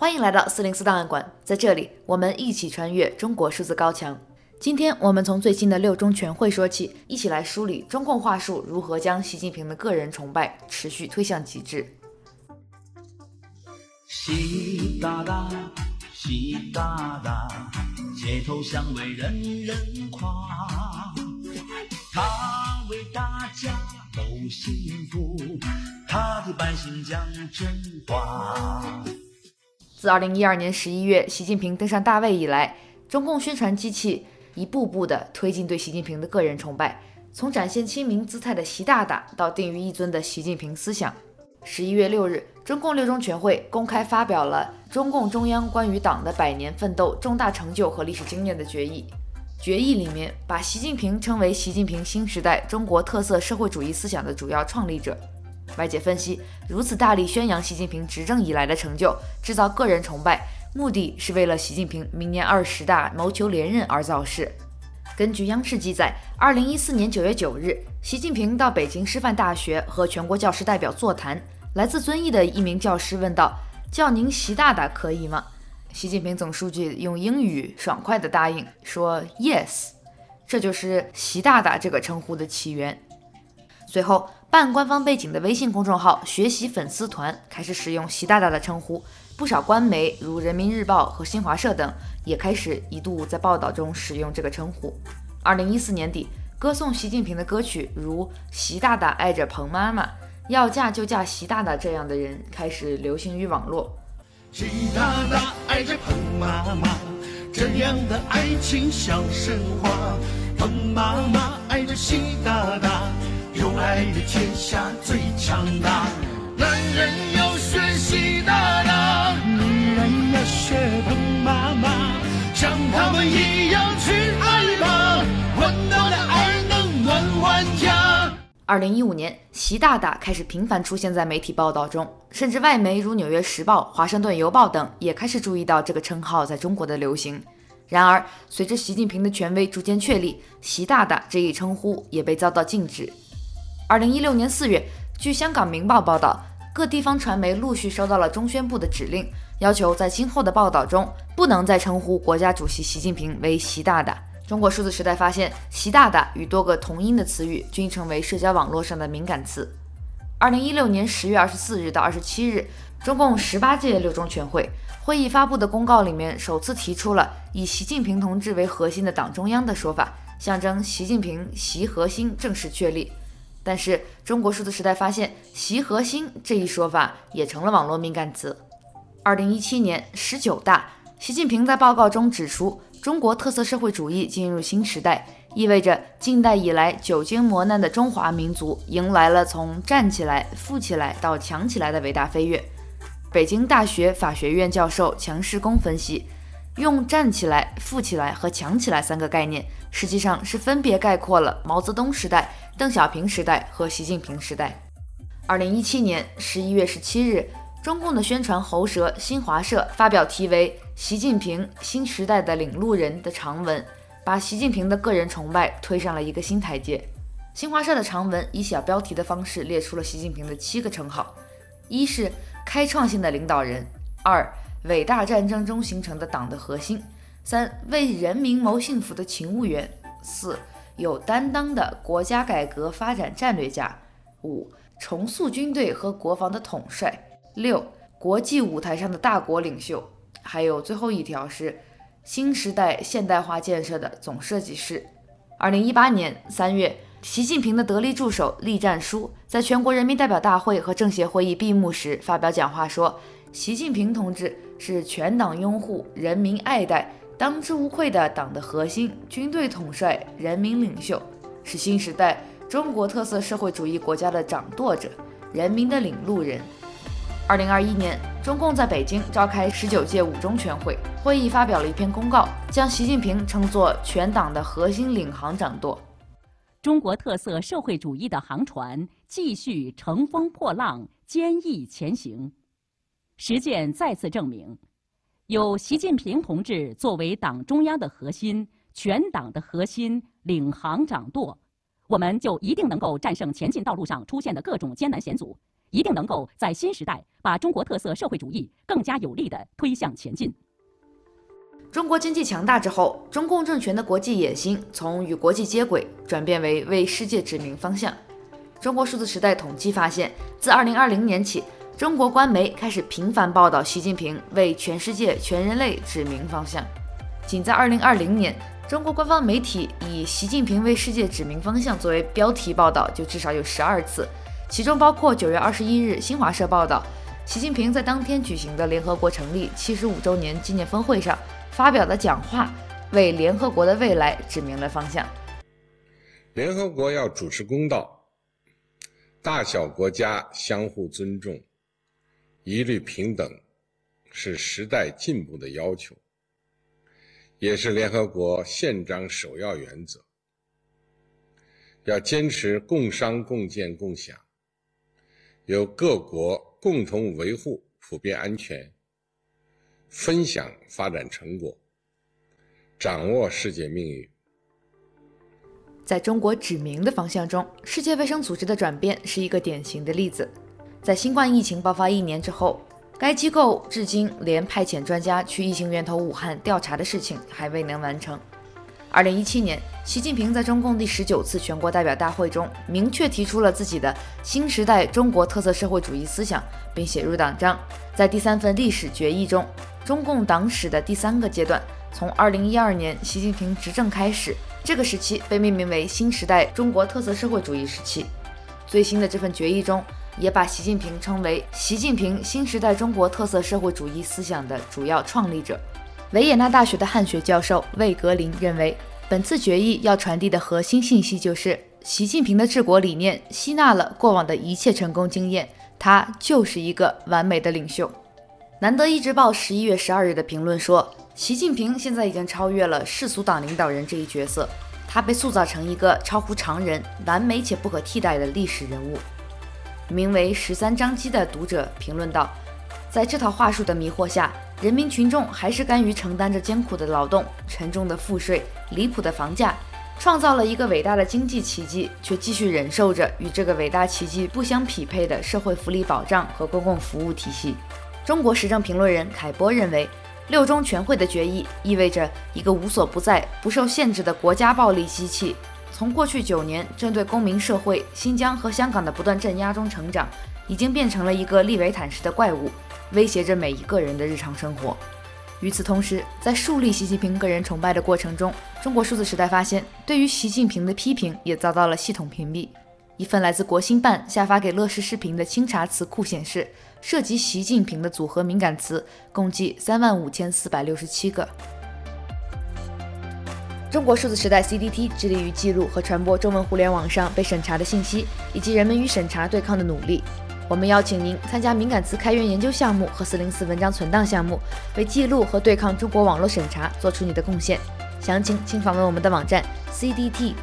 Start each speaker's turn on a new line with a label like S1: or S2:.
S1: 欢迎来到四零四档案馆，在这里，我们一起穿越中国数字高墙。今天我们从最新的六中全会说起，一起来梳理中共话术如何将习近平的个人崇拜持续推向极致。习大大，习大大，街头巷尾人人夸，他为大家都幸福，他的百姓讲真话。自二零一二年十一月习近平登上大位以来，中共宣传机器一步步地推进对习近平的个人崇拜，从展现亲民姿态的习大大到定于一尊的习近平思想。十一月六日，中共六中全会公开发表了中共中央关于党的百年奋斗重大成就和历史经验的决议。决议里面把习近平称为习近平新时代中国特色社会主义思想的主要创立者。外界分析，如此大力宣扬习近平执政以来的成就，制造个人崇拜，目的是为了习近平明年二十大谋求连任而造势。根据央视记载，二零一四年九月九日，习近平到北京师范大学和全国教师代表座谈，来自遵义的一名教师问道：“叫您习大大可以吗？”习近平总书记用英语爽快地答应说：“Yes。”这就是习大大这个称呼的起源。随后，半官方背景的微信公众号“学习粉丝团”开始使用习大大的称呼，不少官媒如人民日报和新华社等也开始一度在报道中使用这个称呼。二零一四年底，歌颂习近平的歌曲如《习大大爱着彭妈妈》，要嫁就嫁习大大这样的人开始流行于网络。习大大爱着彭妈妈，这样的爱情像神话。彭妈妈爱着习大大。有爱的天下最强大，男人要学习大大，女人要学彭妈妈，像他们一样去爱吧，温暖的爱能暖万家。二零一五年，习大大开始频繁出现在媒体报道中，甚至外媒如《纽约时报》、《华盛顿邮报》等也开始注意到这个称号在中国的流行。然而，随着习近平的权威逐渐确立，习大大这一称呼也被遭到禁止。二零一六年四月，据香港《明报》报道，各地方传媒陆续收到了中宣部的指令，要求在今后的报道中不能再称呼国家主席习近平为习大大。中国数字时代发现，习大大与多个同音的词语均成为社交网络上的敏感词。二零一六年十月二十四日到二十七日，中共十八届六中全会会议发布的公告里面，首次提出了以习近平同志为核心的党中央的说法，象征习近平习核心正式确立。但是，中国数字时代发现，“习核心”这一说法也成了网络敏感词。二零一七年十九大，习近平在报告中指出，中国特色社会主义进入新时代，意味着近代以来久经磨难的中华民族迎来了从站起来、富起来到强起来的伟大飞跃。北京大学法学院教授强世功分析，用“站起来”、“富起来”和“强起来”三个概念，实际上是分别概括了毛泽东时代。邓小平时代和习近平时代。二零一七年十一月十七日，中共的宣传喉舌新华社发表题为《习近平新时代的领路人》的长文，把习近平的个人崇拜推上了一个新台阶。新华社的长文以小标题的方式列出了习近平的七个称号：一是开创性的领导人；二，伟大战争中形成的党的核心；三，为人民谋幸福的勤务员；四。有担当的国家改革发展战略家，五重塑军队和国防的统帅，六国际舞台上的大国领袖，还有最后一条是新时代现代化建设的总设计师。二零一八年三月，习近平的得力助手栗战书在全国人民代表大会和政协会议闭幕时发表讲话说：“习近平同志是全党拥护、人民爱戴。”当之无愧的党的核心、军队统帅、人民领袖，是新时代中国特色社会主义国家的掌舵者、人民的领路人。二零二一年，中共在北京召开十九届五中全会，会议发表了一篇公告，将习近平称作全党的核心领航掌舵。
S2: 中国特色社会主义的航船继续乘风破浪、坚毅前行。实践再次证明。有习近平同志作为党中央的核心、全党的核心领航掌舵，我们就一定能够战胜前进道路上出现的各种艰难险阻，一定能够在新时代把中国特色社会主义更加有力地推向前进。
S1: 中国经济强大之后，中共政权的国际野心从与国际接轨转变为为世界指明方向。中国数字时代统计发现，自2020年起，中国官媒开始频繁报道习近平为全世界、全人类指明方向。仅在2020年，中国官方媒体以“习近平为世界指明方向”作为标题报道就至少有十二次，其中包括9月21日新华社报道，习近平在当天举行的联合国成立七十五周年纪念峰会上。发表的讲话为联合国的未来指明了方向。
S3: 联合国要主持公道，大小国家相互尊重，一律平等，是时代进步的要求，也是联合国宪章首要原则。要坚持共商共建共享，由各国共同维护普遍安全。分享发展成果，掌握世界命运。
S1: 在中国指明的方向中，世界卫生组织的转变是一个典型的例子。在新冠疫情爆发一年之后，该机构至今连派遣专家去疫情源头武汉调查的事情还未能完成。二零一七年，习近平在中共第十九次全国代表大会中明确提出了自己的新时代中国特色社会主义思想，并写入党章。在第三份历史决议中，中共党史的第三个阶段，从二零一二年习近平执政开始，这个时期被命名为新时代中国特色社会主义时期。最新的这份决议中，也把习近平称为习近平新时代中国特色社会主义思想的主要创立者。维也纳大学的汉学教授魏格林认为，本次决议要传递的核心信息就是，习近平的治国理念吸纳了过往的一切成功经验，他就是一个完美的领袖。南德意志报十一月十二日的评论说，习近平现在已经超越了世俗党领导人这一角色，他被塑造成一个超乎常人、完美且不可替代的历史人物。名为“十三张机”的读者评论道，在这套话术的迷惑下，人民群众还是甘于承担着艰苦的劳动、沉重的赋税、离谱的房价，创造了一个伟大的经济奇迹，却继续忍受着与这个伟大奇迹不相匹配的社会福利保障和公共服务体系。中国时政评论人凯波认为，六中全会的决议意味着一个无所不在、不受限制的国家暴力机器，从过去九年针对公民社会、新疆和香港的不断镇压中成长，已经变成了一个利维坦式的怪物，威胁着每一个人的日常生活。与此同时，在树立习近平个人崇拜的过程中，中国数字时代发现，对于习近平的批评也遭到了系统屏蔽。一份来自国新办下发给乐视视频的清查词库显示，涉及习近平的组合敏感词共计三万五千四百六十七个。中国数字时代 CDT 致力于记录和传播中文互联网上被审查的信息，以及人们与审查对抗的努力。我们邀请您参加敏感词开源研究项目和四零四文章存档项目，为记录和对抗中国网络审查做出你的贡献。详情请访问我们的网站 cdt.media。